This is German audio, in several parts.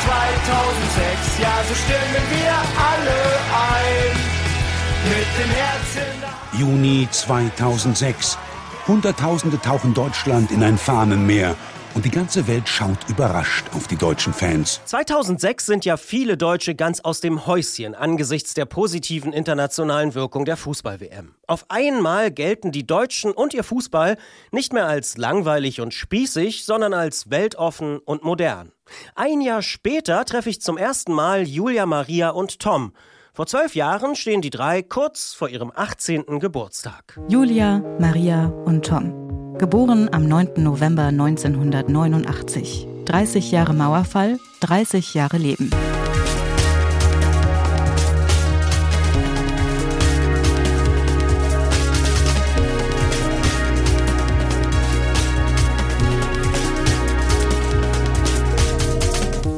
2006, ja, so stimmen wir alle ein. Mit dem Herzen. Juni 2006. Hunderttausende tauchen Deutschland in ein Fahnenmeer und die ganze Welt schaut überrascht auf die deutschen Fans. 2006 sind ja viele Deutsche ganz aus dem Häuschen angesichts der positiven internationalen Wirkung der Fußball-WM. Auf einmal gelten die Deutschen und ihr Fußball nicht mehr als langweilig und spießig, sondern als weltoffen und modern. Ein Jahr später treffe ich zum ersten Mal Julia Maria und Tom. Vor zwölf Jahren stehen die drei kurz vor ihrem 18. Geburtstag. Julia, Maria und Tom. Geboren am 9. November 1989. 30 Jahre Mauerfall, 30 Jahre Leben.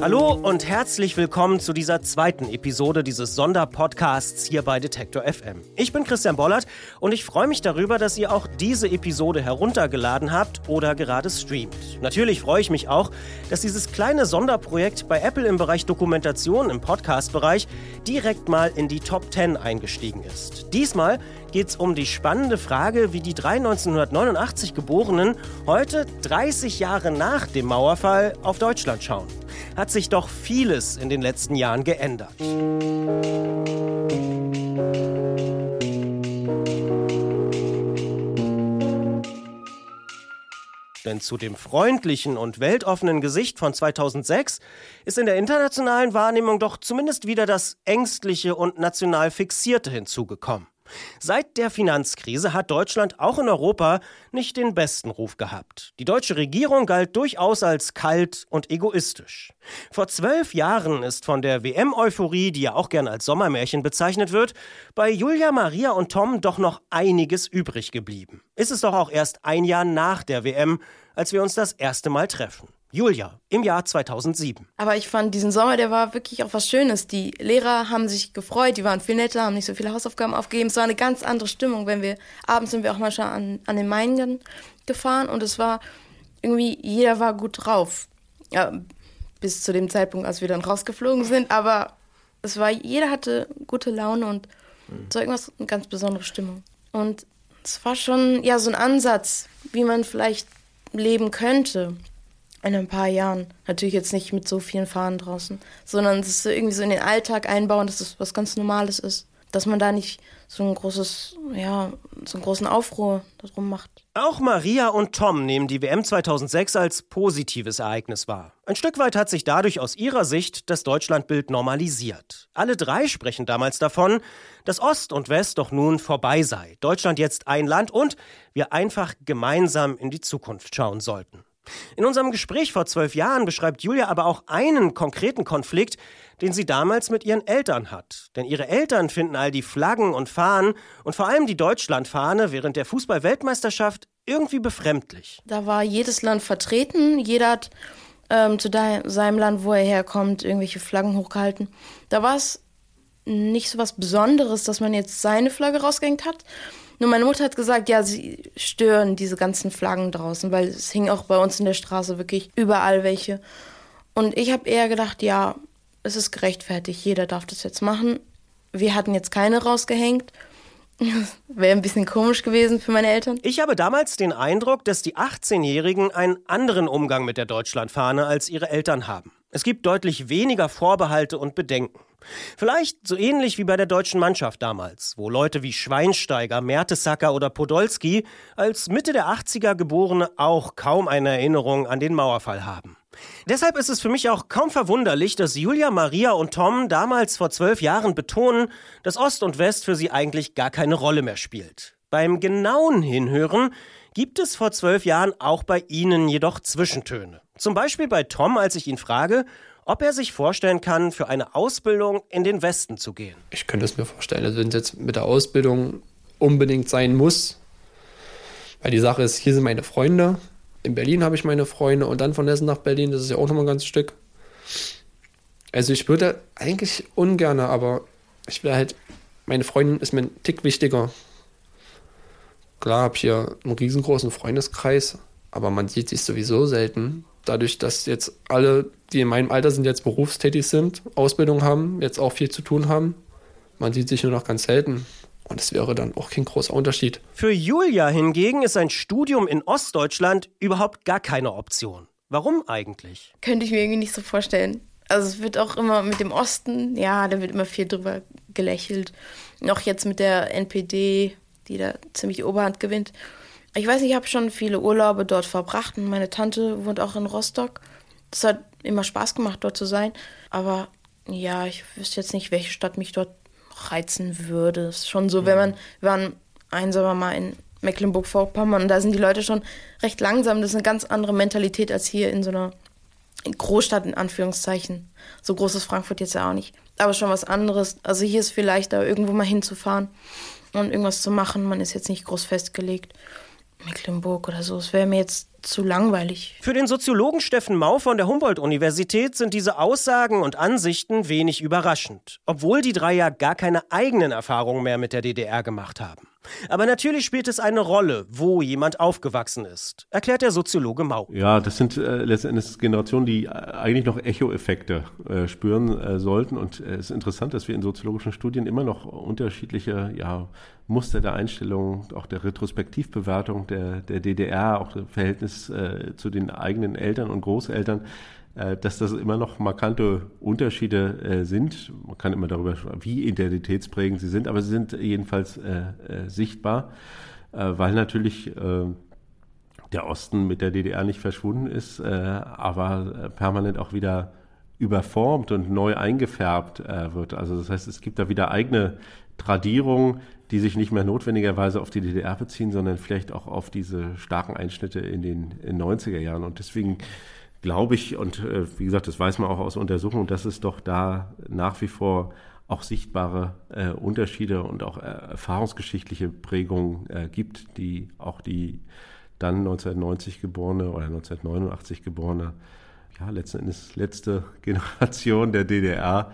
Hallo und herzlich willkommen zu dieser zweiten Episode dieses Sonderpodcasts hier bei Detektor FM. Ich bin Christian Bollert und ich freue mich darüber, dass ihr auch diese Episode heruntergeladen habt oder gerade streamt. Natürlich freue ich mich auch, dass dieses kleine Sonderprojekt bei Apple im Bereich Dokumentation im Podcast-Bereich direkt mal in die Top 10 eingestiegen ist. Diesmal geht es um die spannende Frage, wie die drei 1989 Geborenen heute, 30 Jahre nach dem Mauerfall, auf Deutschland schauen. Hat sich doch vieles in den letzten Jahren geändert. Denn zu dem freundlichen und weltoffenen Gesicht von 2006 ist in der internationalen Wahrnehmung doch zumindest wieder das ängstliche und national fixierte hinzugekommen. Seit der Finanzkrise hat Deutschland auch in Europa nicht den besten Ruf gehabt. Die deutsche Regierung galt durchaus als kalt und egoistisch. Vor zwölf Jahren ist von der WM-Euphorie, die ja auch gern als Sommermärchen bezeichnet wird, bei Julia, Maria und Tom doch noch einiges übrig geblieben. Ist es doch auch erst ein Jahr nach der WM, als wir uns das erste Mal treffen. Julia im Jahr 2007. Aber ich fand diesen Sommer, der war wirklich auch was Schönes. Die Lehrer haben sich gefreut, die waren viel netter, haben nicht so viele Hausaufgaben aufgegeben. Es war eine ganz andere Stimmung, wenn wir abends sind wir auch manchmal an, an den Mainen gefahren und es war irgendwie jeder war gut drauf. Ja, bis zu dem Zeitpunkt, als wir dann rausgeflogen sind, aber es war jeder hatte gute Laune und mhm. so irgendwas eine ganz besondere Stimmung. Und es war schon ja so ein Ansatz, wie man vielleicht leben könnte in ein paar Jahren. Natürlich jetzt nicht mit so vielen Fahnen draußen, sondern es ist irgendwie so in den Alltag einbauen, dass es was ganz Normales ist. Dass man da nicht so ein großes, ja, so einen großen Aufruhr darum macht. Auch Maria und Tom nehmen die WM 2006 als positives Ereignis wahr. Ein Stück weit hat sich dadurch aus ihrer Sicht das Deutschlandbild normalisiert. Alle drei sprechen damals davon, dass Ost und West doch nun vorbei sei, Deutschland jetzt ein Land und wir einfach gemeinsam in die Zukunft schauen sollten. In unserem Gespräch vor zwölf Jahren beschreibt Julia aber auch einen konkreten Konflikt, den sie damals mit ihren Eltern hat. Denn ihre Eltern finden all die Flaggen und Fahnen und vor allem die Deutschlandfahne während der Fußball-Weltmeisterschaft irgendwie befremdlich. Da war jedes Land vertreten, jeder hat ähm, zu seinem Land, wo er herkommt, irgendwelche Flaggen hochgehalten. Da war es nicht so was Besonderes, dass man jetzt seine Flagge rausgehängt hat, nur meine Mutter hat gesagt, ja, sie stören diese ganzen Flaggen draußen, weil es hing auch bei uns in der Straße wirklich überall welche. Und ich habe eher gedacht, ja, es ist gerechtfertigt, jeder darf das jetzt machen. Wir hatten jetzt keine rausgehängt. Wäre ein bisschen komisch gewesen für meine Eltern. Ich habe damals den Eindruck, dass die 18-Jährigen einen anderen Umgang mit der Deutschlandfahne als ihre Eltern haben. Es gibt deutlich weniger Vorbehalte und Bedenken. Vielleicht so ähnlich wie bei der deutschen Mannschaft damals, wo Leute wie Schweinsteiger, Mertesacker oder Podolski als Mitte der 80er Geborene auch kaum eine Erinnerung an den Mauerfall haben. Deshalb ist es für mich auch kaum verwunderlich, dass Julia, Maria und Tom damals vor zwölf Jahren betonen, dass Ost und West für sie eigentlich gar keine Rolle mehr spielt. Beim genauen Hinhören gibt es vor zwölf Jahren auch bei ihnen jedoch Zwischentöne. Zum Beispiel bei Tom, als ich ihn frage, ob er sich vorstellen kann, für eine Ausbildung in den Westen zu gehen. Ich könnte es mir vorstellen, also wenn es jetzt mit der Ausbildung unbedingt sein muss, weil die Sache ist, hier sind meine Freunde, in Berlin habe ich meine Freunde und dann von Hessen nach Berlin, das ist ja auch nochmal ein ganzes Stück. Also ich würde eigentlich ungern, aber ich will halt, meine Freundin ist mir ein Tick wichtiger. Klar habe hier einen riesengroßen Freundeskreis, aber man sieht sich sowieso selten. Dadurch, dass jetzt alle, die in meinem Alter sind, jetzt berufstätig sind, Ausbildung haben, jetzt auch viel zu tun haben. Man sieht sich nur noch ganz selten. Und es wäre dann auch kein großer Unterschied. Für Julia hingegen ist ein Studium in Ostdeutschland überhaupt gar keine Option. Warum eigentlich? Könnte ich mir irgendwie nicht so vorstellen. Also es wird auch immer mit dem Osten, ja, da wird immer viel drüber gelächelt. Noch jetzt mit der NPD, die da ziemlich Oberhand gewinnt. Ich weiß nicht, ich habe schon viele Urlaube dort verbracht und meine Tante wohnt auch in Rostock. Das hat immer Spaß gemacht, dort zu sein. Aber ja, ich wüsste jetzt nicht, welche Stadt mich dort reizen würde. Es ist schon so, wenn man, wir waren einsam mal in Mecklenburg-Vorpommern und da sind die Leute schon recht langsam. Das ist eine ganz andere Mentalität als hier in so einer Großstadt in Anführungszeichen. So groß ist Frankfurt jetzt ja auch nicht. Aber schon was anderes. Also hier ist vielleicht da irgendwo mal hinzufahren und irgendwas zu machen. Man ist jetzt nicht groß festgelegt. Mecklenburg oder so. Es wäre mir jetzt zu langweilig. Für den Soziologen Steffen Mau von der Humboldt-Universität sind diese Aussagen und Ansichten wenig überraschend, obwohl die drei ja gar keine eigenen Erfahrungen mehr mit der DDR gemacht haben. Aber natürlich spielt es eine Rolle, wo jemand aufgewachsen ist, erklärt der Soziologe Mau. Ja, das sind äh, letztendlich Generationen, die äh, eigentlich noch Echo-Effekte äh, spüren äh, sollten. Und äh, es ist interessant, dass wir in soziologischen Studien immer noch unterschiedliche ja, Muster der Einstellung, auch der Retrospektivbewertung der, der DDR, auch das Verhältnis äh, zu den eigenen Eltern und Großeltern äh, dass das immer noch markante Unterschiede äh, sind. Man kann immer darüber sprechen, wie identitätsprägend sie sind, aber sie sind jedenfalls äh, äh sichtbar, äh, weil natürlich der Osten mit der DDR nicht verschwunden ist, aber permanent auch wieder überformt und neu eingefärbt wird. Also das heißt, es gibt da wieder eigene Tradierungen, die sich nicht mehr notwendigerweise auf die DDR beziehen, sondern vielleicht auch auf diese starken Einschnitte in den in 90er Jahren. Und deswegen glaube ich, und äh, wie gesagt, das weiß man auch aus Untersuchungen, dass es doch da nach wie vor auch sichtbare äh, Unterschiede und auch äh, erfahrungsgeschichtliche Prägungen äh, gibt, die auch die dann 1990 geborene oder 1989 geborene, ja, letzten Endes letzte Generation der DDR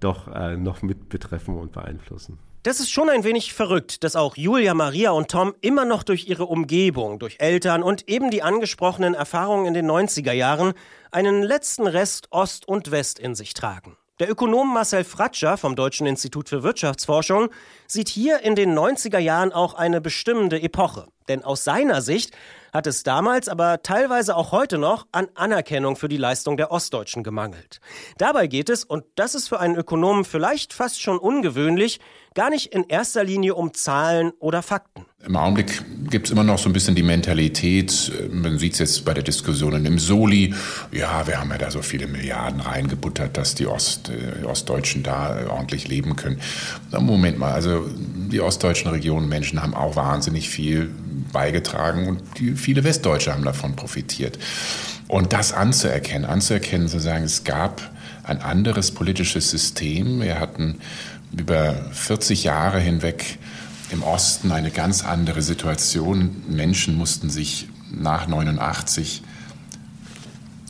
doch äh, noch mit betreffen und beeinflussen. Das ist schon ein wenig verrückt, dass auch Julia, Maria und Tom immer noch durch ihre Umgebung, durch Eltern und eben die angesprochenen Erfahrungen in den 90er Jahren einen letzten Rest Ost und West in sich tragen. Der Ökonom Marcel Fratscher vom Deutschen Institut für Wirtschaftsforschung sieht hier in den 90er Jahren auch eine bestimmende Epoche. Denn aus seiner Sicht hat es damals, aber teilweise auch heute noch, an Anerkennung für die Leistung der Ostdeutschen gemangelt. Dabei geht es, und das ist für einen Ökonomen vielleicht fast schon ungewöhnlich, gar nicht in erster Linie um Zahlen oder Fakten. Im Augenblick gibt es immer noch so ein bisschen die Mentalität, man sieht es jetzt bei der Diskussion im Soli, ja, wir haben ja da so viele Milliarden reingebuttert, dass die, Ost, die äh, Ostdeutschen da äh, ordentlich leben können. Moment mal, also die ostdeutschen Regionen, Menschen haben auch wahnsinnig viel beigetragen und die, viele Westdeutsche haben davon profitiert. Und das anzuerkennen, anzuerkennen, zu sagen, es gab ein anderes politisches System. Wir hatten über 40 Jahre hinweg im Osten eine ganz andere Situation. Menschen mussten sich nach 89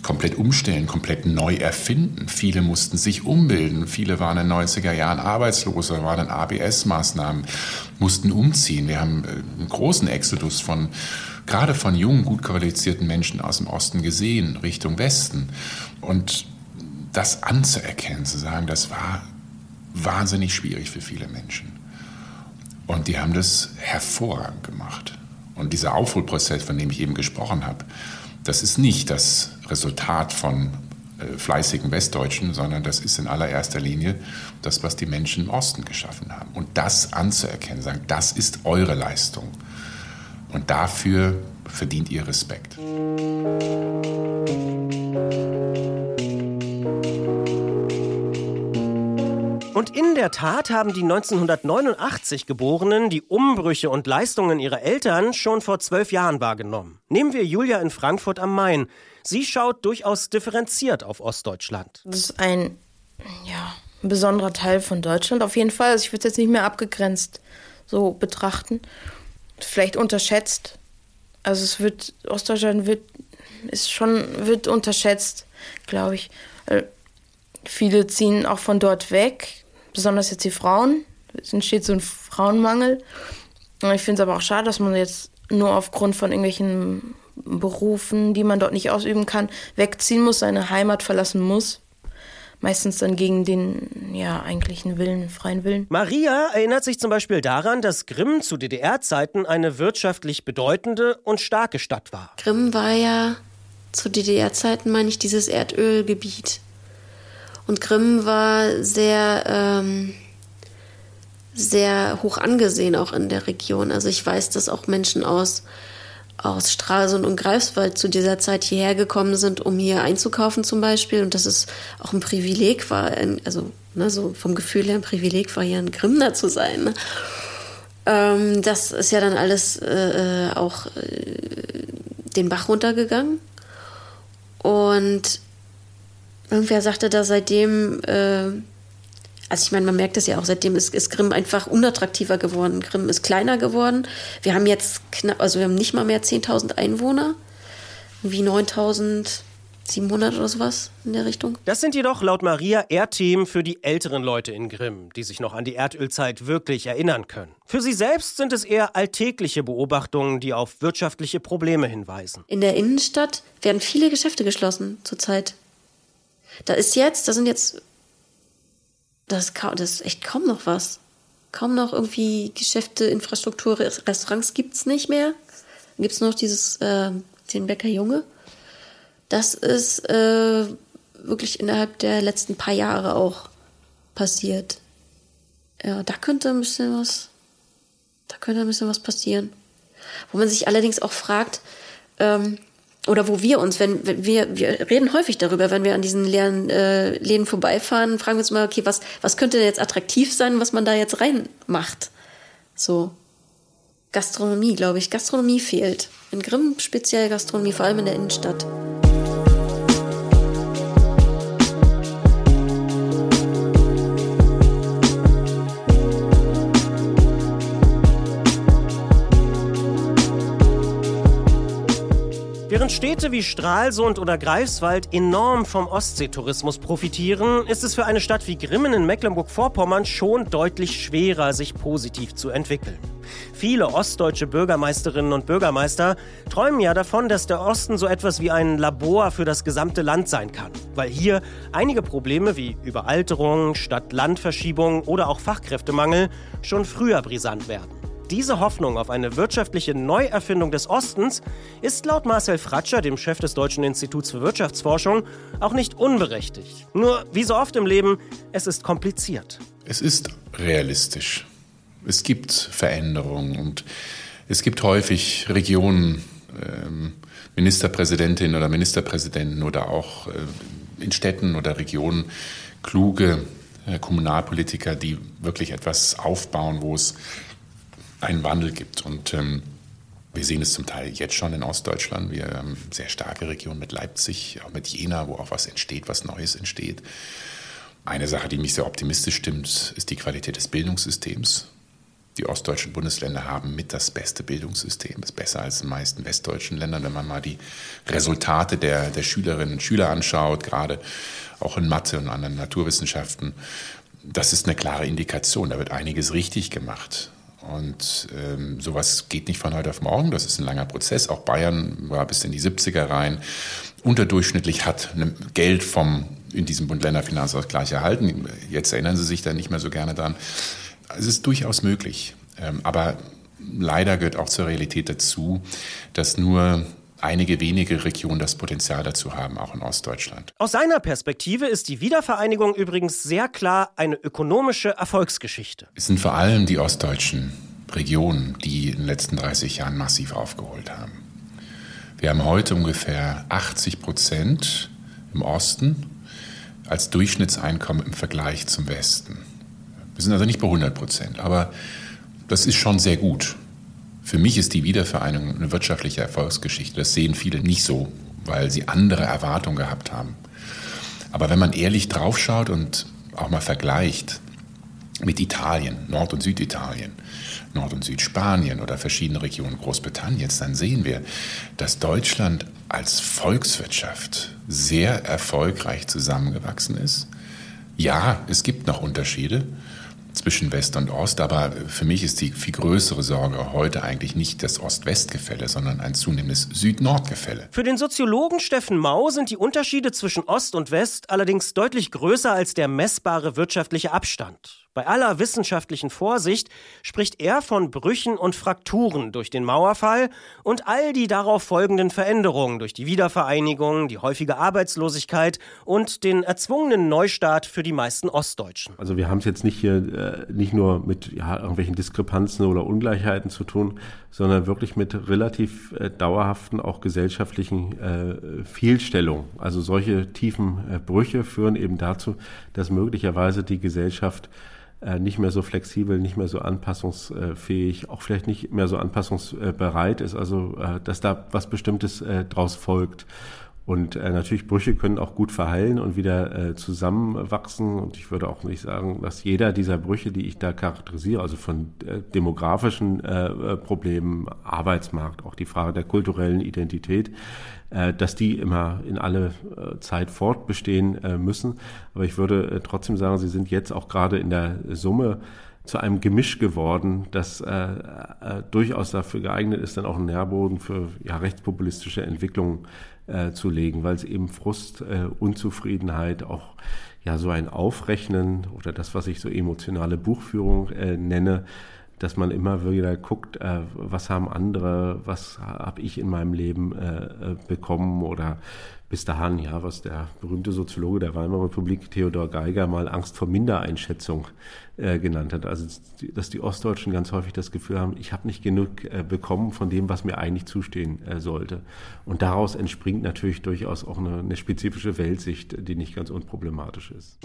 komplett umstellen, komplett neu erfinden. Viele mussten sich umbilden. Viele waren in den 90er Jahren arbeitslos oder waren in ABS-Maßnahmen, mussten umziehen. Wir haben äh, einen großen Exodus von, gerade von jungen, gut qualifizierten Menschen aus dem Osten gesehen, Richtung Westen. Und das anzuerkennen, zu sagen, das war wahnsinnig schwierig für viele Menschen. Und die haben das hervorragend gemacht. Und dieser Aufholprozess, von dem ich eben gesprochen habe, das ist nicht das Resultat von äh, fleißigen Westdeutschen, sondern das ist in allererster Linie das, was die Menschen im Osten geschaffen haben. Und das anzuerkennen, sagen, das ist eure Leistung. Und dafür verdient ihr Respekt. Und in der Tat haben die 1989 Geborenen die Umbrüche und Leistungen ihrer Eltern schon vor zwölf Jahren wahrgenommen. Nehmen wir Julia in Frankfurt am Main. Sie schaut durchaus differenziert auf Ostdeutschland. Das ist ein, ja, ein besonderer Teil von Deutschland auf jeden Fall. Also ich würde es jetzt nicht mehr abgegrenzt so betrachten. Vielleicht unterschätzt. Also es wird, Ostdeutschland wird, ist schon, wird unterschätzt, glaube ich. Viele ziehen auch von dort weg besonders jetzt die Frauen. Es entsteht so ein Frauenmangel. Und ich finde es aber auch schade, dass man jetzt nur aufgrund von irgendwelchen Berufen, die man dort nicht ausüben kann, wegziehen muss, seine Heimat verlassen muss meistens dann gegen den ja eigentlichen Willen, freien Willen. Maria erinnert sich zum Beispiel daran, dass Grimm zu DDR-Zeiten eine wirtschaftlich bedeutende und starke Stadt war. Grimm war ja zu DDR-Zeiten, meine ich, dieses Erdölgebiet. Und Grimm war sehr, ähm, sehr hoch angesehen auch in der Region. Also ich weiß, dass auch Menschen aus aus Stralsund und Greifswald zu dieser Zeit hierher gekommen sind, um hier einzukaufen zum Beispiel. Und dass es auch ein Privileg war, also ne, so vom Gefühl her ein Privileg war, hier ein Grimner zu sein. Ne? Ähm, das ist ja dann alles äh, auch äh, den Bach runtergegangen. Und irgendwer sagte da seitdem, äh, also ich meine, man merkt es ja auch, seitdem ist, ist Grimm einfach unattraktiver geworden. Grimm ist kleiner geworden. Wir haben jetzt knapp, also wir haben nicht mal mehr 10.000 Einwohner, wie 9.700 oder sowas in der Richtung. Das sind jedoch laut Maria eher Themen für die älteren Leute in Grimm, die sich noch an die Erdölzeit wirklich erinnern können. Für sie selbst sind es eher alltägliche Beobachtungen, die auf wirtschaftliche Probleme hinweisen. In der Innenstadt werden viele Geschäfte geschlossen zurzeit. Da ist jetzt, da sind jetzt das, das ist echt kaum noch was. Kaum noch irgendwie Geschäfte, Infrastruktur, Restaurants gibt es nicht mehr. Gibt es noch dieses, äh, den Bäcker Junge. Das ist äh, wirklich innerhalb der letzten paar Jahre auch passiert. Ja, da könnte ein bisschen was, da könnte ein bisschen was passieren. Wo man sich allerdings auch fragt, ähm, oder wo wir uns, wenn, wenn, wir, wir reden häufig darüber, wenn wir an diesen leeren äh, Läden vorbeifahren, fragen wir uns mal, okay, was, was könnte jetzt attraktiv sein, was man da jetzt reinmacht? So. Gastronomie, glaube ich. Gastronomie fehlt. In Grimm speziell Gastronomie, vor allem in der Innenstadt. Während Städte wie Stralsund oder Greifswald enorm vom Ostseetourismus profitieren, ist es für eine Stadt wie Grimmen in Mecklenburg-Vorpommern schon deutlich schwerer, sich positiv zu entwickeln. Viele ostdeutsche Bürgermeisterinnen und Bürgermeister träumen ja davon, dass der Osten so etwas wie ein Labor für das gesamte Land sein kann, weil hier einige Probleme wie Überalterung, Stadt-Land-Verschiebung oder auch Fachkräftemangel schon früher brisant werden. Diese Hoffnung auf eine wirtschaftliche Neuerfindung des Ostens ist laut Marcel Fratscher, dem Chef des Deutschen Instituts für Wirtschaftsforschung, auch nicht unberechtigt. Nur, wie so oft im Leben, es ist kompliziert. Es ist realistisch. Es gibt Veränderungen und es gibt häufig Regionen, ähm, Ministerpräsidentinnen oder Ministerpräsidenten oder auch äh, in Städten oder Regionen kluge äh, Kommunalpolitiker, die wirklich etwas aufbauen, wo es einen Wandel gibt. Und ähm, wir sehen es zum Teil jetzt schon in Ostdeutschland. Wir haben sehr starke Regionen mit Leipzig, auch mit Jena, wo auch was entsteht, was Neues entsteht. Eine Sache, die mich sehr optimistisch stimmt, ist die Qualität des Bildungssystems. Die ostdeutschen Bundesländer haben mit das beste Bildungssystem, das ist besser als in den meisten westdeutschen Ländern, wenn man mal die Resultate der, der Schülerinnen und Schüler anschaut, gerade auch in Mathe und anderen Naturwissenschaften. Das ist eine klare Indikation, da wird einiges richtig gemacht. Und ähm, sowas geht nicht von heute auf morgen. Das ist ein langer Prozess. Auch Bayern war bis in die 70er rein unterdurchschnittlich hat Geld vom in diesem Bund-Länder-Finanzausgleich erhalten. Jetzt erinnern Sie sich da nicht mehr so gerne dran. Es ist durchaus möglich. Ähm, aber leider gehört auch zur Realität dazu, dass nur einige wenige Regionen das Potenzial dazu haben, auch in Ostdeutschland. Aus seiner Perspektive ist die Wiedervereinigung übrigens sehr klar eine ökonomische Erfolgsgeschichte. Es sind vor allem die ostdeutschen Regionen, die in den letzten 30 Jahren massiv aufgeholt haben. Wir haben heute ungefähr 80 Prozent im Osten als Durchschnittseinkommen im Vergleich zum Westen. Wir sind also nicht bei 100 Prozent, aber das ist schon sehr gut. Für mich ist die Wiedervereinigung eine wirtschaftliche Erfolgsgeschichte. Das sehen viele nicht so, weil sie andere Erwartungen gehabt haben. Aber wenn man ehrlich draufschaut und auch mal vergleicht mit Italien, Nord- und Süditalien, Nord- und Südspanien oder verschiedene Regionen Großbritanniens, dann sehen wir, dass Deutschland als Volkswirtschaft sehr erfolgreich zusammengewachsen ist. Ja, es gibt noch Unterschiede, zwischen West und Ost. Aber für mich ist die viel größere Sorge heute eigentlich nicht das Ost-West-Gefälle, sondern ein zunehmendes Süd-Nord-Gefälle. Für den Soziologen Steffen Mau sind die Unterschiede zwischen Ost und West allerdings deutlich größer als der messbare wirtschaftliche Abstand. Bei aller wissenschaftlichen Vorsicht spricht er von Brüchen und Frakturen durch den Mauerfall und all die darauf folgenden Veränderungen durch die Wiedervereinigung, die häufige Arbeitslosigkeit und den erzwungenen Neustart für die meisten Ostdeutschen. Also wir haben es jetzt nicht hier äh, nicht nur mit ja, irgendwelchen Diskrepanzen oder Ungleichheiten zu tun, sondern wirklich mit relativ äh, dauerhaften, auch gesellschaftlichen äh, Fehlstellungen. Also solche tiefen äh, Brüche führen eben dazu, dass möglicherweise die Gesellschaft nicht mehr so flexibel, nicht mehr so anpassungsfähig, auch vielleicht nicht mehr so anpassungsbereit ist, also äh, dass da was Bestimmtes äh, draus folgt. Und äh, natürlich Brüche können auch gut verheilen und wieder äh, zusammenwachsen. Und ich würde auch nicht sagen, dass jeder dieser Brüche, die ich da charakterisiere, also von äh, demografischen äh, Problemen, Arbeitsmarkt, auch die Frage der kulturellen Identität, äh, dass die immer in alle äh, Zeit fortbestehen äh, müssen. Aber ich würde äh, trotzdem sagen, sie sind jetzt auch gerade in der Summe zu einem Gemisch geworden, das äh, äh, durchaus dafür geeignet ist, dann auch einen Nährboden für ja, rechtspopulistische Entwicklungen äh, zu legen, weil es eben Frust, äh, Unzufriedenheit, auch ja so ein Aufrechnen oder das, was ich so emotionale Buchführung äh, nenne, dass man immer wieder guckt, äh, was haben andere, was habe ich in meinem Leben äh, äh, bekommen oder bis dahin, ja, was der berühmte Soziologe der Weimarer Republik, Theodor Geiger, mal Angst vor Mindereinschätzung äh, genannt hat. Also, dass die Ostdeutschen ganz häufig das Gefühl haben, ich habe nicht genug äh, bekommen von dem, was mir eigentlich zustehen äh, sollte. Und daraus entspringt natürlich durchaus auch eine, eine spezifische Weltsicht, die nicht ganz unproblematisch ist.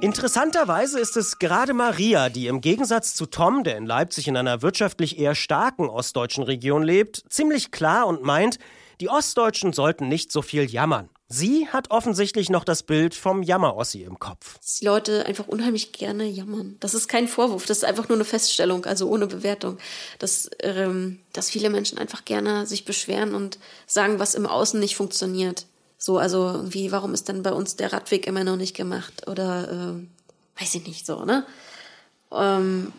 Interessanterweise ist es gerade Maria, die im Gegensatz zu Tom, der in Leipzig in einer wirtschaftlich eher starken ostdeutschen Region lebt, ziemlich klar und meint, die Ostdeutschen sollten nicht so viel jammern. Sie hat offensichtlich noch das Bild vom Jammerossi im Kopf. Dass die Leute einfach unheimlich gerne jammern. Das ist kein Vorwurf, das ist einfach nur eine Feststellung, also ohne Bewertung. Dass, ähm, dass viele Menschen einfach gerne sich beschweren und sagen, was im Außen nicht funktioniert. So, also irgendwie, warum ist denn bei uns der Radweg immer noch nicht gemacht? Oder äh, weiß ich nicht so, ne? Ähm,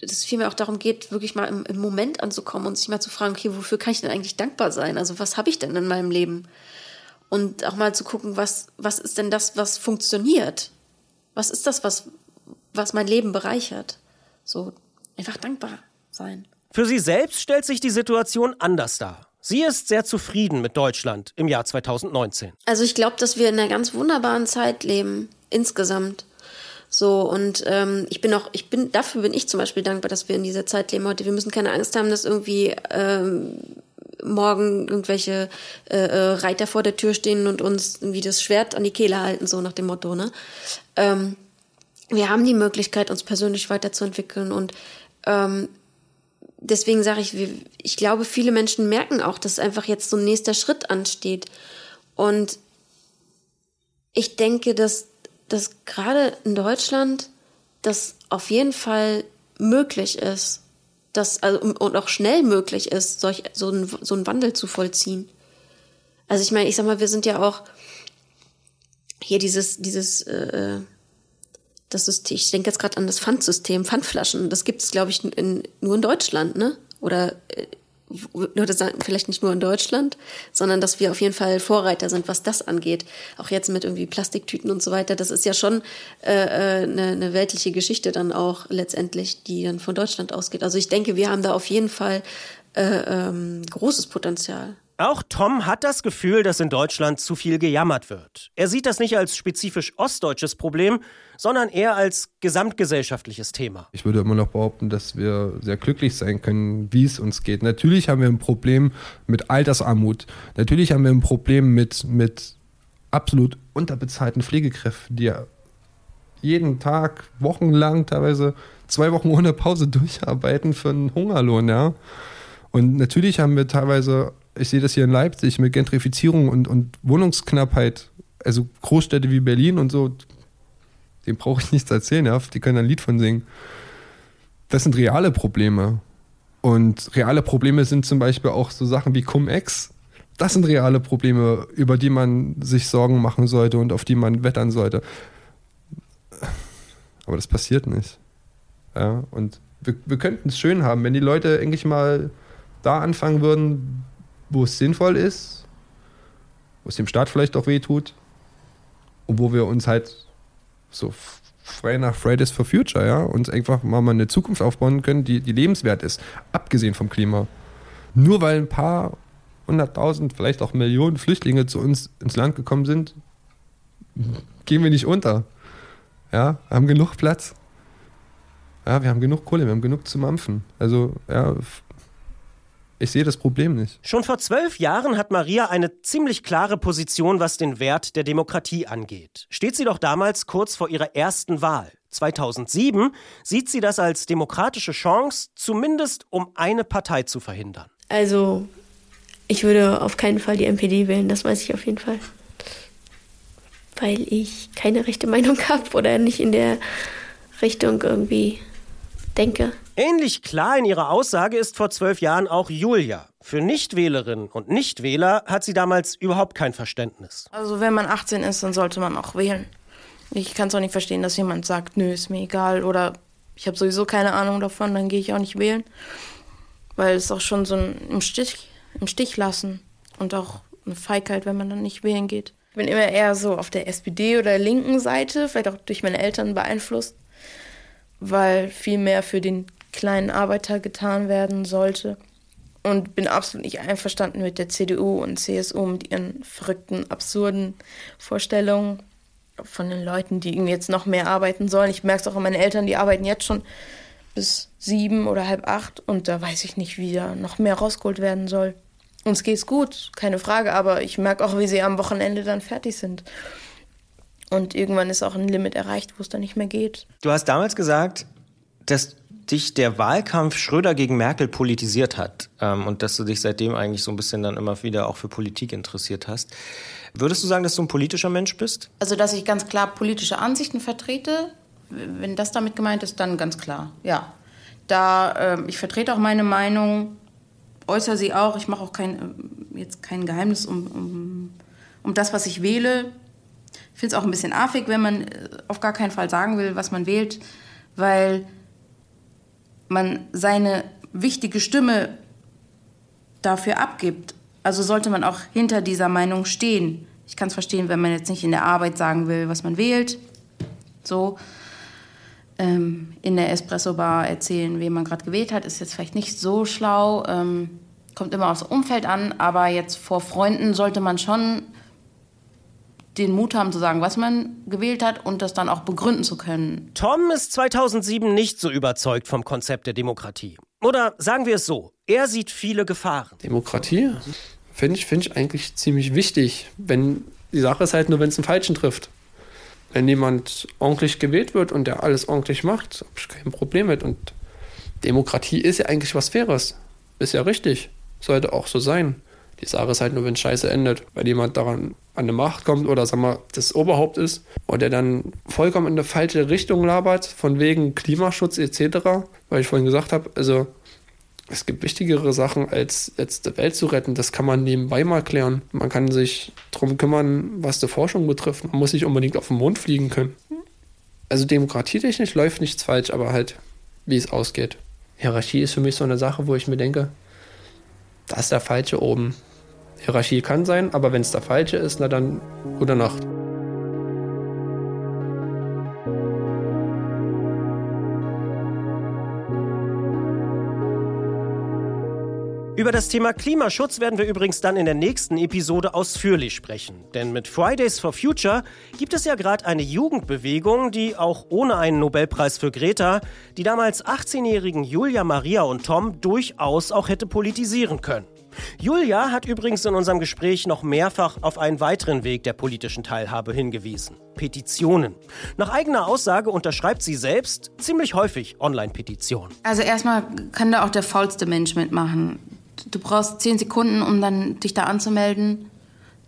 dass es vielmehr auch darum geht, wirklich mal im, im, Moment anzukommen und sich mal zu fragen, okay, wofür kann ich denn eigentlich dankbar sein? Also was habe ich denn in meinem Leben? Und auch mal zu gucken, was, was ist denn das, was funktioniert? Was ist das, was, was mein Leben bereichert? So einfach dankbar sein. Für sie selbst stellt sich die Situation anders dar. Sie ist sehr zufrieden mit Deutschland im Jahr 2019. Also ich glaube, dass wir in einer ganz wunderbaren Zeit leben, insgesamt. So, und ähm, ich bin auch, ich bin, dafür bin ich zum Beispiel dankbar, dass wir in dieser Zeit leben heute. Wir müssen keine Angst haben, dass irgendwie ähm, morgen irgendwelche äh, äh, Reiter vor der Tür stehen und uns irgendwie das Schwert an die Kehle halten, so nach dem Motto, ne? Ähm, wir haben die Möglichkeit, uns persönlich weiterzuentwickeln und ähm, deswegen sage ich, ich glaube, viele Menschen merken auch, dass einfach jetzt so ein nächster Schritt ansteht. Und ich denke, dass, dass gerade in Deutschland das auf jeden Fall möglich ist, dass, also, und auch schnell möglich ist, solch, so, ein, so einen Wandel zu vollziehen. Also ich meine, ich sag mal, wir sind ja auch hier dieses, dieses äh, das System, ich denke jetzt gerade an das Pfandsystem, Pfandflaschen, das gibt es, glaube ich, in, nur in Deutschland, ne? Oder äh, würde sagen, vielleicht nicht nur in Deutschland, sondern dass wir auf jeden Fall Vorreiter sind, was das angeht. Auch jetzt mit irgendwie Plastiktüten und so weiter. Das ist ja schon äh, äh eine, eine weltliche Geschichte dann auch letztendlich, die dann von Deutschland ausgeht. Also ich denke, wir haben da auf jeden Fall äh, ähm, großes Potenzial. Auch Tom hat das Gefühl, dass in Deutschland zu viel gejammert wird. Er sieht das nicht als spezifisch ostdeutsches Problem, sondern eher als gesamtgesellschaftliches Thema. Ich würde immer noch behaupten, dass wir sehr glücklich sein können, wie es uns geht. Natürlich haben wir ein Problem mit Altersarmut. Natürlich haben wir ein Problem mit, mit absolut unterbezahlten Pflegekräften, die jeden Tag, wochenlang, teilweise zwei Wochen ohne Pause durcharbeiten für einen Hungerlohn, ja. Und natürlich haben wir teilweise ich sehe das hier in Leipzig mit Gentrifizierung und, und Wohnungsknappheit, also Großstädte wie Berlin und so, dem brauche ich nichts erzählen, ja, die können ein Lied von singen. Das sind reale Probleme. Und reale Probleme sind zum Beispiel auch so Sachen wie Cum-Ex. Das sind reale Probleme, über die man sich Sorgen machen sollte und auf die man wettern sollte. Aber das passiert nicht. Ja, und wir, wir könnten es schön haben, wenn die Leute eigentlich mal da anfangen würden, wo es sinnvoll ist, wo es dem Staat vielleicht auch weh tut und wo wir uns halt so frei nach Fridays for Future, ja, uns einfach mal eine Zukunft aufbauen können, die, die lebenswert ist, abgesehen vom Klima. Nur weil ein paar hunderttausend, vielleicht auch Millionen Flüchtlinge zu uns ins Land gekommen sind, gehen wir nicht unter. Ja, haben genug Platz. Ja, wir haben genug Kohle, wir haben genug zu mampfen. Also, ja, ich sehe das Problem nicht. Schon vor zwölf Jahren hat Maria eine ziemlich klare Position, was den Wert der Demokratie angeht. Steht sie doch damals kurz vor ihrer ersten Wahl. 2007 sieht sie das als demokratische Chance, zumindest um eine Partei zu verhindern. Also, ich würde auf keinen Fall die NPD wählen, das weiß ich auf jeden Fall. Weil ich keine rechte Meinung habe oder nicht in der Richtung irgendwie denke. Ähnlich klar in ihrer Aussage ist vor zwölf Jahren auch Julia. Für Nichtwählerinnen und Nichtwähler hat sie damals überhaupt kein Verständnis. Also wenn man 18 ist, dann sollte man auch wählen. Ich kann es auch nicht verstehen, dass jemand sagt, nö, ist mir egal oder ich habe sowieso keine Ahnung davon, dann gehe ich auch nicht wählen. Weil es auch schon so ein im Stich, im Stich lassen und auch eine Feigheit, wenn man dann nicht wählen geht. Ich bin immer eher so auf der SPD oder linken Seite, vielleicht auch durch meine Eltern beeinflusst, weil viel mehr für den kleinen Arbeiter getan werden sollte. Und bin absolut nicht einverstanden mit der CDU und CSU mit ihren verrückten, absurden Vorstellungen von den Leuten, die jetzt noch mehr arbeiten sollen. Ich merke es auch an meinen Eltern, die arbeiten jetzt schon bis sieben oder halb acht und da weiß ich nicht, wie da noch mehr rausgeholt werden soll. Uns geht's gut, keine Frage, aber ich merke auch, wie sie am Wochenende dann fertig sind. Und irgendwann ist auch ein Limit erreicht, wo es dann nicht mehr geht. Du hast damals gesagt, dass dich der Wahlkampf Schröder gegen Merkel politisiert hat ähm, und dass du dich seitdem eigentlich so ein bisschen dann immer wieder auch für Politik interessiert hast. Würdest du sagen, dass du ein politischer Mensch bist? Also, dass ich ganz klar politische Ansichten vertrete, wenn das damit gemeint ist, dann ganz klar, ja. Da äh, ich vertrete auch meine Meinung, äußere sie auch. Ich mache auch kein, äh, jetzt kein Geheimnis um, um, um das, was ich wähle. Ich finde es auch ein bisschen affig, wenn man äh, auf gar keinen Fall sagen will, was man wählt, weil man seine wichtige Stimme dafür abgibt. Also sollte man auch hinter dieser Meinung stehen. Ich kann es verstehen, wenn man jetzt nicht in der Arbeit sagen will, was man wählt. So ähm, in der Espresso-Bar erzählen, wen man gerade gewählt hat, ist jetzt vielleicht nicht so schlau. Ähm, kommt immer aufs Umfeld an, aber jetzt vor Freunden sollte man schon den Mut haben zu sagen, was man gewählt hat und das dann auch begründen zu können. Tom ist 2007 nicht so überzeugt vom Konzept der Demokratie. Oder sagen wir es so, er sieht viele Gefahren. Demokratie finde ich, find ich eigentlich ziemlich wichtig. Wenn, die Sache ist halt nur, wenn es einen Falschen trifft. Wenn jemand ordentlich gewählt wird und der alles ordentlich macht, habe ich kein Problem mit. Und Demokratie ist ja eigentlich was Faires. Ist ja richtig. Sollte auch so sein. Die Sache ist halt nur, wenn Scheiße endet, weil jemand daran an eine Macht kommt oder sag mal, das Oberhaupt ist und der dann vollkommen in eine falsche Richtung labert, von wegen Klimaschutz etc., weil ich vorhin gesagt habe, also es gibt wichtigere Sachen, als jetzt die Welt zu retten. Das kann man nebenbei mal klären. Man kann sich darum kümmern, was die Forschung betrifft. Man muss nicht unbedingt auf den Mond fliegen können. Also demokratietechnisch läuft nichts falsch, aber halt, wie es ausgeht. Hierarchie ist für mich so eine Sache, wo ich mir denke, da ist der Falsche oben. Hierarchie kann sein, aber wenn es der falsche ist, na dann gute Nacht. Über das Thema Klimaschutz werden wir übrigens dann in der nächsten Episode ausführlich sprechen. Denn mit Fridays for Future gibt es ja gerade eine Jugendbewegung, die auch ohne einen Nobelpreis für Greta die damals 18-jährigen Julia, Maria und Tom durchaus auch hätte politisieren können. Julia hat übrigens in unserem Gespräch noch mehrfach auf einen weiteren Weg der politischen Teilhabe hingewiesen. Petitionen. Nach eigener Aussage unterschreibt sie selbst ziemlich häufig Online-Petitionen. Also erstmal kann da auch der faulste Mensch mitmachen. Du brauchst zehn Sekunden, um dann dich da anzumelden.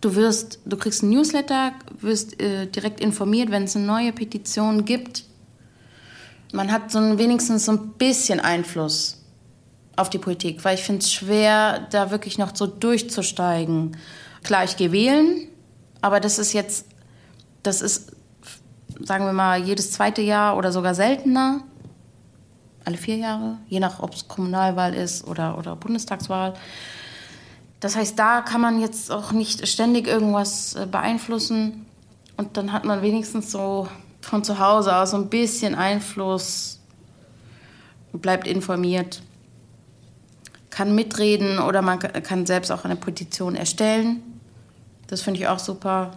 Du wirst, du kriegst ein Newsletter, wirst äh, direkt informiert, wenn es eine neue Petition gibt. Man hat so ein, wenigstens so ein bisschen Einfluss auf die Politik, weil ich finde es schwer, da wirklich noch so durchzusteigen. Klar, ich gehe wählen, aber das ist jetzt, das ist, sagen wir mal, jedes zweite Jahr oder sogar seltener. Alle vier Jahre, je nach, ob es Kommunalwahl ist oder, oder Bundestagswahl. Das heißt, da kann man jetzt auch nicht ständig irgendwas äh, beeinflussen. Und dann hat man wenigstens so von zu Hause aus so ein bisschen Einfluss, bleibt informiert, kann mitreden oder man kann selbst auch eine Petition erstellen. Das finde ich auch super.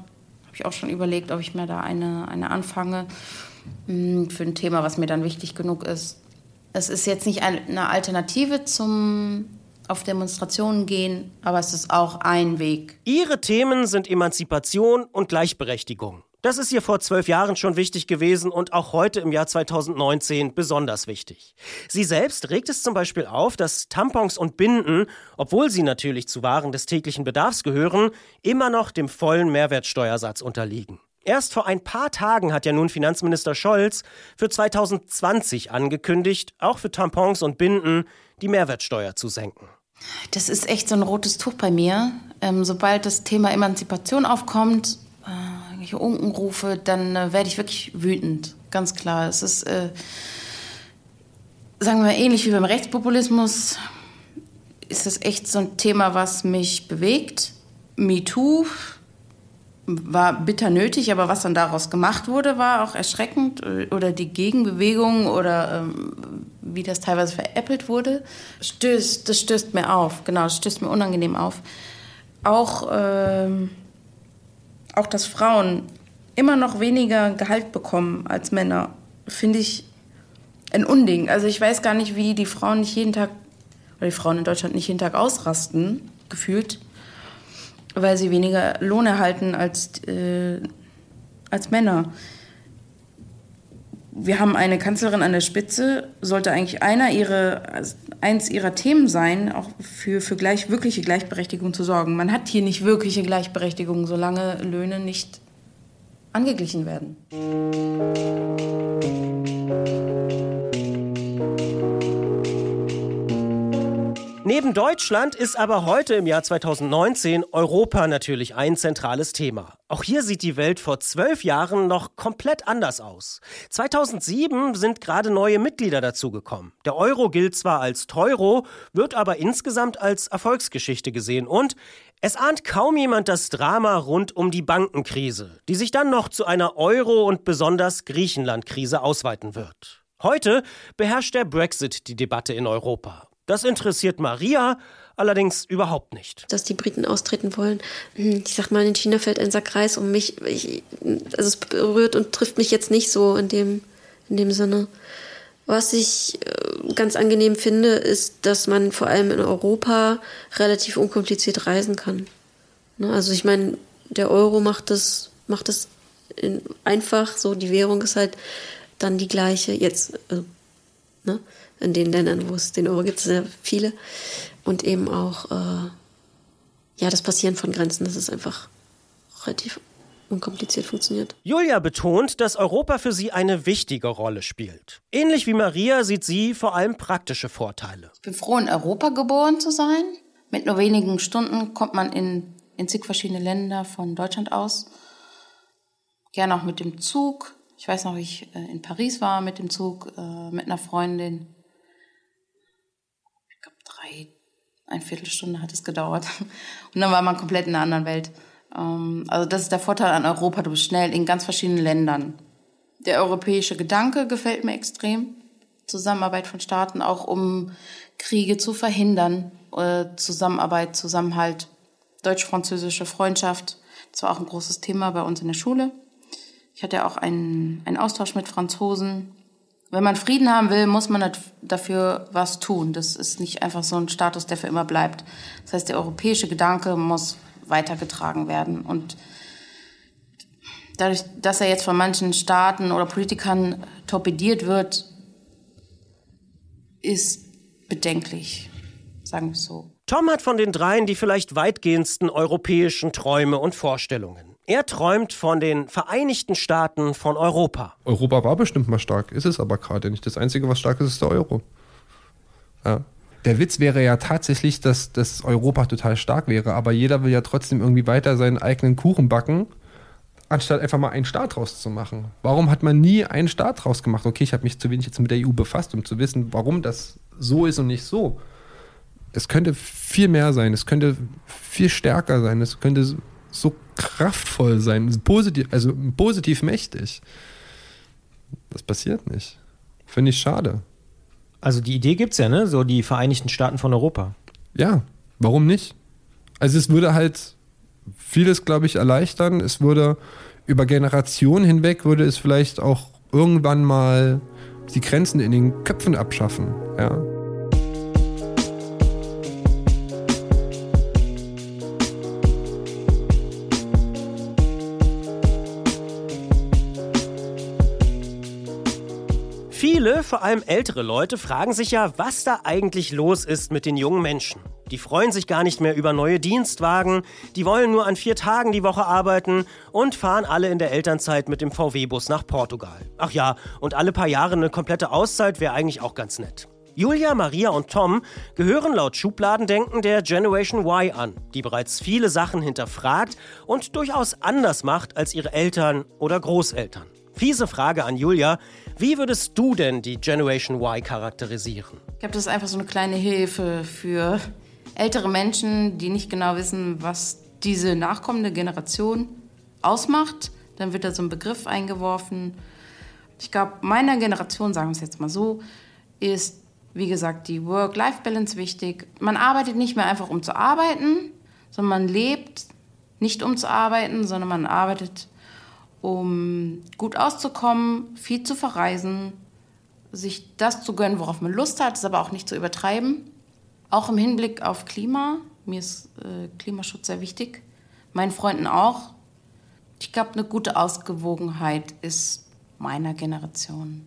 Habe ich auch schon überlegt, ob ich mir da eine, eine anfange hm, für ein Thema, was mir dann wichtig genug ist. Es ist jetzt nicht eine Alternative zum auf Demonstrationen gehen, aber es ist auch ein Weg. Ihre Themen sind Emanzipation und Gleichberechtigung. Das ist ihr vor zwölf Jahren schon wichtig gewesen und auch heute im Jahr 2019 besonders wichtig. Sie selbst regt es zum Beispiel auf, dass Tampons und Binden, obwohl sie natürlich zu Waren des täglichen Bedarfs gehören, immer noch dem vollen Mehrwertsteuersatz unterliegen. Erst vor ein paar Tagen hat ja nun Finanzminister Scholz für 2020 angekündigt, auch für Tampons und Binden die Mehrwertsteuer zu senken. Das ist echt so ein rotes Tuch bei mir. Ähm, sobald das Thema Emanzipation aufkommt, irgendwelche Unkenrufe, dann äh, werde ich wirklich wütend. Ganz klar. Es ist, äh, sagen wir ähnlich wie beim Rechtspopulismus, ist es echt so ein Thema, was mich bewegt. MeToo war bitter nötig, aber was dann daraus gemacht wurde, war auch erschreckend. Oder die Gegenbewegung oder ähm, wie das teilweise veräppelt wurde, stößt, das stößt mir auf. Genau, das stößt mir unangenehm auf. Auch, ähm, auch dass Frauen immer noch weniger Gehalt bekommen als Männer, finde ich ein Unding. Also ich weiß gar nicht, wie die Frauen nicht jeden Tag, oder die Frauen in Deutschland nicht jeden Tag ausrasten, gefühlt weil sie weniger Lohn erhalten als, äh, als Männer. Wir haben eine Kanzlerin an der Spitze, sollte eigentlich einer ihre, eins ihrer Themen sein, auch für, für gleich, wirkliche Gleichberechtigung zu sorgen. Man hat hier nicht wirkliche Gleichberechtigung, solange Löhne nicht angeglichen werden. Neben Deutschland ist aber heute im Jahr 2019 Europa natürlich ein zentrales Thema. Auch hier sieht die Welt vor zwölf Jahren noch komplett anders aus. 2007 sind gerade neue Mitglieder dazugekommen. Der Euro gilt zwar als Teuro, wird aber insgesamt als Erfolgsgeschichte gesehen und es ahnt kaum jemand das Drama rund um die Bankenkrise, die sich dann noch zu einer Euro- und besonders Griechenland-Krise ausweiten wird. Heute beherrscht der Brexit die Debatte in Europa. Das interessiert Maria allerdings überhaupt nicht. Dass die Briten austreten wollen. Hm, ich sag mal, in China fällt ein Sack Reis um mich. Ich, also es berührt und trifft mich jetzt nicht so in dem, in dem Sinne. Was ich äh, ganz angenehm finde, ist, dass man vor allem in Europa relativ unkompliziert reisen kann. Ne, also ich meine, der Euro macht das, macht das einfach so, die Währung ist halt dann die gleiche. Jetzt, also, ne? In den Ländern, wo es den Euro gibt, sehr viele. Und eben auch, äh, ja, das Passieren von Grenzen, das ist einfach relativ unkompliziert funktioniert. Julia betont, dass Europa für sie eine wichtige Rolle spielt. Ähnlich wie Maria sieht sie vor allem praktische Vorteile. Ich bin froh, in Europa geboren zu sein. Mit nur wenigen Stunden kommt man in, in zig verschiedene Länder von Deutschland aus. Gerne auch mit dem Zug. Ich weiß noch, wie ich äh, in Paris war mit dem Zug, äh, mit einer Freundin. Drei, ein Viertelstunde hat es gedauert. Und dann war man komplett in einer anderen Welt. Ähm, also das ist der Vorteil an Europa, du bist schnell in ganz verschiedenen Ländern. Der europäische Gedanke gefällt mir extrem. Zusammenarbeit von Staaten, auch um Kriege zu verhindern. Äh, Zusammenarbeit, Zusammenhalt, deutsch-französische Freundschaft. Das war auch ein großes Thema bei uns in der Schule. Ich hatte auch einen, einen Austausch mit Franzosen wenn man Frieden haben will, muss man dafür was tun. Das ist nicht einfach so ein Status, der für immer bleibt. Das heißt, der europäische Gedanke muss weitergetragen werden. Und dadurch, dass er jetzt von manchen Staaten oder Politikern torpediert wird, ist bedenklich, sagen wir es so. Tom hat von den dreien die vielleicht weitgehendsten europäischen Träume und Vorstellungen. Er träumt von den Vereinigten Staaten von Europa. Europa war bestimmt mal stark, ist es aber gerade nicht. Das Einzige, was stark ist, ist der Euro. Ja. der Witz wäre ja tatsächlich, dass, dass Europa total stark wäre, aber jeder will ja trotzdem irgendwie weiter seinen eigenen Kuchen backen, anstatt einfach mal einen Staat draus zu machen. Warum hat man nie einen Staat draus gemacht? Okay, ich habe mich zu wenig jetzt mit der EU befasst, um zu wissen, warum das so ist und nicht so. Es könnte viel mehr sein, es könnte viel stärker sein, es könnte so kraftvoll sein, positiv, also positiv mächtig. Das passiert nicht. Finde ich schade. Also die Idee gibt es ja, ne? So die Vereinigten Staaten von Europa. Ja, warum nicht? Also es würde halt vieles, glaube ich, erleichtern. Es würde über Generationen hinweg würde es vielleicht auch irgendwann mal die Grenzen in den Köpfen abschaffen. Ja. Viele, vor allem ältere Leute, fragen sich ja, was da eigentlich los ist mit den jungen Menschen. Die freuen sich gar nicht mehr über neue Dienstwagen, die wollen nur an vier Tagen die Woche arbeiten und fahren alle in der Elternzeit mit dem VW-Bus nach Portugal. Ach ja, und alle paar Jahre eine komplette Auszeit wäre eigentlich auch ganz nett. Julia, Maria und Tom gehören laut Schubladendenken der Generation Y an, die bereits viele Sachen hinterfragt und durchaus anders macht als ihre Eltern oder Großeltern. Fiese Frage an Julia. Wie würdest du denn die Generation Y charakterisieren? Ich glaube, das ist einfach so eine kleine Hilfe für ältere Menschen, die nicht genau wissen, was diese nachkommende Generation ausmacht. Dann wird da so ein Begriff eingeworfen. Ich glaube, meiner Generation, sagen wir es jetzt mal so, ist, wie gesagt, die Work-Life-Balance wichtig. Man arbeitet nicht mehr einfach, um zu arbeiten, sondern man lebt nicht um zu arbeiten, sondern man arbeitet um gut auszukommen, viel zu verreisen, sich das zu gönnen, worauf man Lust hat, es aber auch nicht zu übertreiben. Auch im Hinblick auf Klima. Mir ist äh, Klimaschutz sehr wichtig. Meinen Freunden auch. Ich glaube, eine gute Ausgewogenheit ist meiner Generation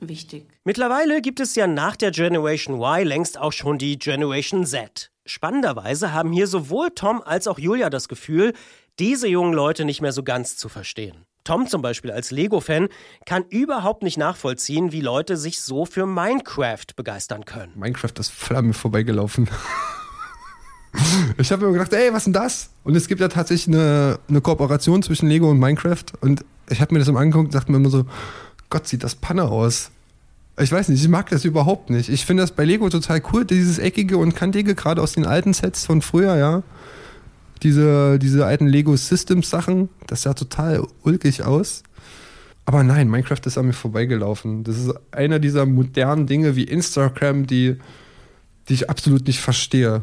wichtig. Mittlerweile gibt es ja nach der Generation Y längst auch schon die Generation Z. Spannenderweise haben hier sowohl Tom als auch Julia das Gefühl, diese jungen Leute nicht mehr so ganz zu verstehen. Tom zum Beispiel als Lego-Fan kann überhaupt nicht nachvollziehen, wie Leute sich so für Minecraft begeistern können. Minecraft ist voll an mir vorbeigelaufen. ich habe mir gedacht, ey, was ist denn das? Und es gibt ja tatsächlich eine, eine Kooperation zwischen Lego und Minecraft. Und ich habe mir das immer angeguckt und dachte mir immer so, Gott, sieht das Panne aus. Ich weiß nicht, ich mag das überhaupt nicht. Ich finde das bei Lego total cool, dieses eckige und kantige, gerade aus den alten Sets von früher, ja diese, diese alten Lego Systems Sachen. Das sah total ulkig aus. Aber nein, Minecraft ist an mir vorbeigelaufen. Das ist einer dieser modernen Dinge wie Instagram, die, die ich absolut nicht verstehe.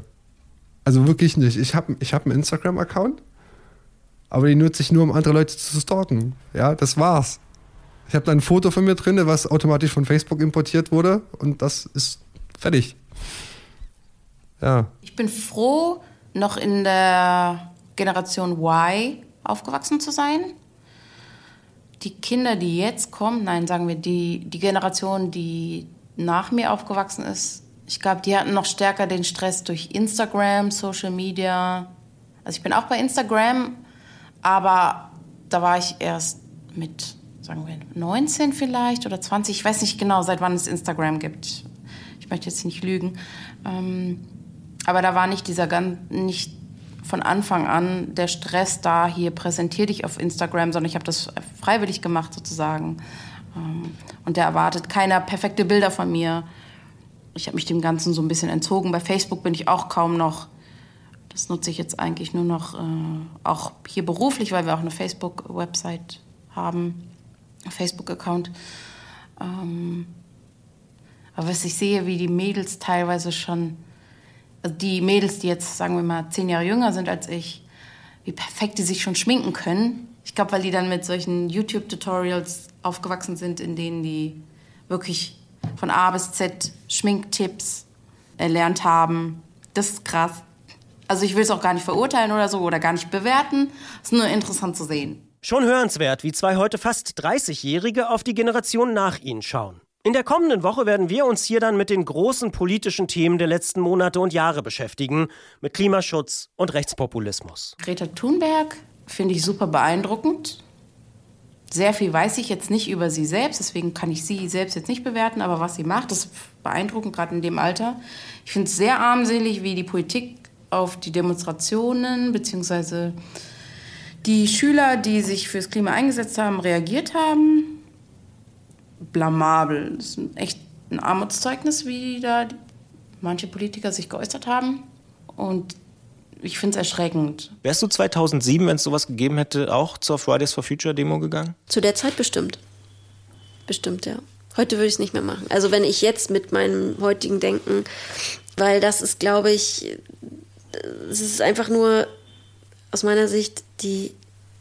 Also wirklich nicht. Ich habe ich hab einen Instagram-Account, aber den nutze ich nur, um andere Leute zu stalken. Ja, das war's. Ich habe da ein Foto von mir drin, was automatisch von Facebook importiert wurde und das ist fertig. Ja. Ich bin froh, noch in der Generation Y aufgewachsen zu sein. Die Kinder, die jetzt kommen, nein, sagen wir, die, die Generation, die nach mir aufgewachsen ist, ich glaube, die hatten noch stärker den Stress durch Instagram, Social Media. Also ich bin auch bei Instagram, aber da war ich erst mit, sagen wir, 19 vielleicht oder 20. Ich weiß nicht genau, seit wann es Instagram gibt. Ich möchte jetzt nicht lügen. Ähm, aber da war nicht dieser ganz, nicht von Anfang an der Stress da, hier präsentiere dich auf Instagram, sondern ich habe das freiwillig gemacht sozusagen. Ähm, und der erwartet keiner perfekte Bilder von mir. Ich habe mich dem Ganzen so ein bisschen entzogen. Bei Facebook bin ich auch kaum noch. Das nutze ich jetzt eigentlich nur noch, äh, auch hier beruflich, weil wir auch eine Facebook-Website haben, Facebook-Account. Ähm, aber was ich sehe, wie die Mädels teilweise schon also die Mädels, die jetzt, sagen wir mal, zehn Jahre jünger sind als ich, wie perfekt die sich schon schminken können. Ich glaube, weil die dann mit solchen YouTube-Tutorials aufgewachsen sind, in denen die wirklich von A bis Z Schminktipps erlernt haben. Das ist krass. Also ich will es auch gar nicht verurteilen oder so oder gar nicht bewerten. Es ist nur interessant zu sehen. Schon hörenswert, wie zwei heute fast 30-Jährige auf die Generation nach ihnen schauen. In der kommenden Woche werden wir uns hier dann mit den großen politischen Themen der letzten Monate und Jahre beschäftigen, mit Klimaschutz und Rechtspopulismus. Greta Thunberg finde ich super beeindruckend. Sehr viel weiß ich jetzt nicht über sie selbst, deswegen kann ich sie selbst jetzt nicht bewerten, aber was sie macht, ist beeindruckend, gerade in dem Alter. Ich finde es sehr armselig, wie die Politik auf die Demonstrationen bzw. die Schüler, die sich fürs Klima eingesetzt haben, reagiert haben. Blamabel. Das ist echt ein Armutszeugnis, wie da manche Politiker sich geäußert haben. Und ich finde es erschreckend. Wärst du 2007, wenn es sowas gegeben hätte, auch zur Fridays for Future Demo gegangen? Zu der Zeit bestimmt. Bestimmt, ja. Heute würde ich es nicht mehr machen. Also wenn ich jetzt mit meinem heutigen Denken, weil das ist, glaube ich, es ist einfach nur aus meiner Sicht die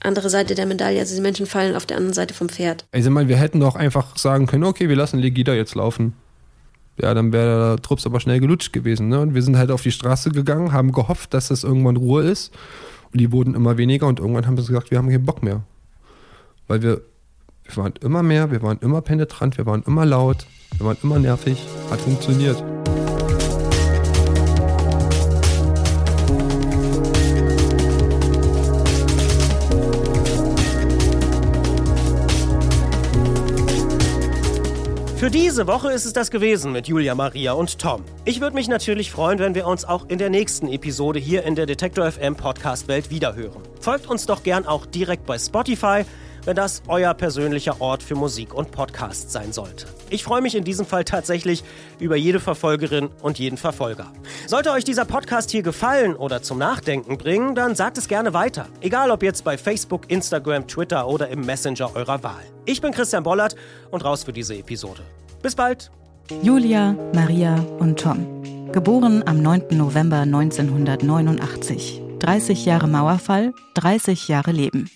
andere Seite der Medaille. Also die Menschen fallen auf der anderen Seite vom Pferd. Also ich meine, wir hätten doch einfach sagen können, okay, wir lassen Legida jetzt laufen. Ja, dann wäre der Trupps aber schnell gelutscht gewesen. Ne? Und wir sind halt auf die Straße gegangen, haben gehofft, dass das irgendwann Ruhe ist. Und die wurden immer weniger und irgendwann haben sie gesagt, wir haben keinen Bock mehr. Weil wir, wir waren immer mehr, wir waren immer penetrant, wir waren immer laut, wir waren immer nervig. Hat funktioniert. Diese Woche ist es das gewesen mit Julia, Maria und Tom. Ich würde mich natürlich freuen, wenn wir uns auch in der nächsten Episode hier in der Detektor FM Podcast Welt wiederhören. Folgt uns doch gern auch direkt bei Spotify, wenn das euer persönlicher Ort für Musik und Podcast sein sollte. Ich freue mich in diesem Fall tatsächlich über jede Verfolgerin und jeden Verfolger. Sollte euch dieser Podcast hier gefallen oder zum Nachdenken bringen, dann sagt es gerne weiter. Egal ob jetzt bei Facebook, Instagram, Twitter oder im Messenger eurer Wahl. Ich bin Christian Bollert und raus für diese Episode. Bis bald! Julia, Maria und Tom. Geboren am 9. November 1989. 30 Jahre Mauerfall, 30 Jahre Leben.